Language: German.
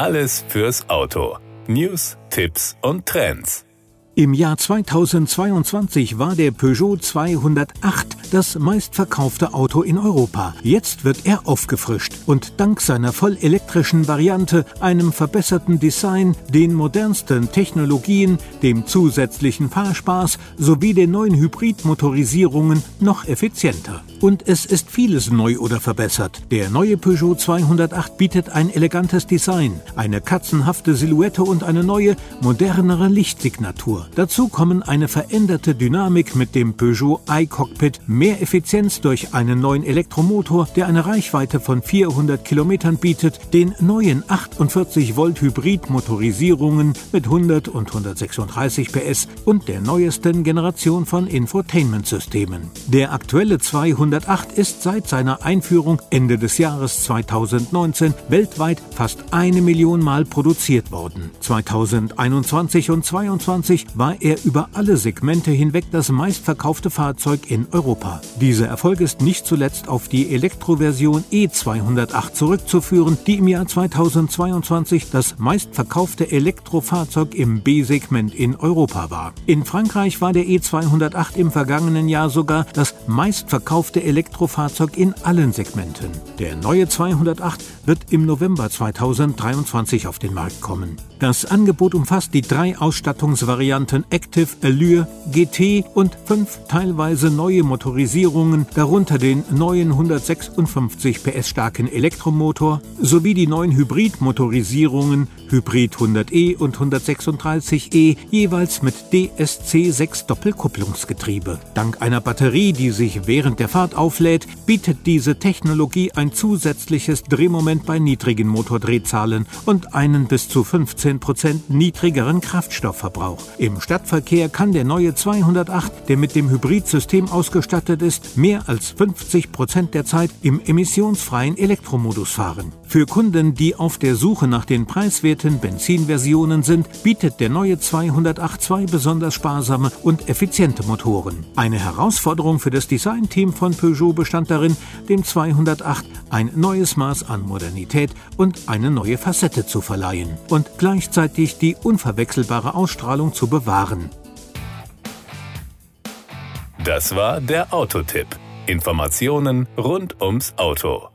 Alles fürs Auto. News, Tipps und Trends. Im Jahr 2022 war der Peugeot 208 das meistverkaufte Auto in Europa. Jetzt wird er aufgefrischt und dank seiner vollelektrischen Variante, einem verbesserten Design, den modernsten Technologien, dem zusätzlichen Fahrspaß sowie den neuen Hybridmotorisierungen noch effizienter. Und es ist vieles neu oder verbessert. Der neue Peugeot 208 bietet ein elegantes Design, eine katzenhafte Silhouette und eine neue, modernere Lichtsignatur. Dazu kommen eine veränderte Dynamik mit dem Peugeot iCockpit, mehr Effizienz durch einen neuen Elektromotor, der eine Reichweite von 400 Kilometern bietet, den neuen 48 Volt Hybrid-Motorisierungen mit 100 und 136 PS und der neuesten Generation von Infotainment-Systemen. Der aktuelle 208 ist seit seiner Einführung Ende des Jahres 2019 weltweit fast eine Million Mal produziert worden. 2021 und 2022 war er über alle Segmente hinweg das meistverkaufte Fahrzeug in Europa. Dieser Erfolg ist nicht zuletzt auf die Elektroversion E208 zurückzuführen, die im Jahr 2022 das meistverkaufte Elektrofahrzeug im B-Segment in Europa war. In Frankreich war der E208 im vergangenen Jahr sogar das meistverkaufte Elektrofahrzeug in allen Segmenten. Der neue 208 wird im November 2023 auf den Markt kommen. Das Angebot umfasst die drei Ausstattungsvarianten Active, Allure, GT und fünf teilweise neue Motorisierungen, darunter den neuen 156 PS starken Elektromotor sowie die neuen Hybridmotorisierungen Hybrid 100e und 136e, jeweils mit DSC 6 Doppelkupplungsgetriebe. Dank einer Batterie, die sich während der Fahrt auflädt, bietet diese Technologie ein zusätzliches Drehmoment bei niedrigen Motordrehzahlen und einen bis zu 15% niedrigeren Kraftstoffverbrauch. Im Stadtverkehr kann der neue 208, der mit dem Hybridsystem ausgestattet ist, mehr als 50% der Zeit im emissionsfreien Elektromodus fahren. Für Kunden, die auf der Suche nach den preiswerten Benzinversionen sind, bietet der neue 208 zwei besonders sparsame und effiziente Motoren. Eine Herausforderung für das Designteam von Peugeot bestand darin, dem 208 ein neues Maß an Modernität und eine neue Facette zu verleihen und gleichzeitig die unverwechselbare Ausstrahlung zu bewahren. Das war der Autotipp. Informationen rund ums Auto.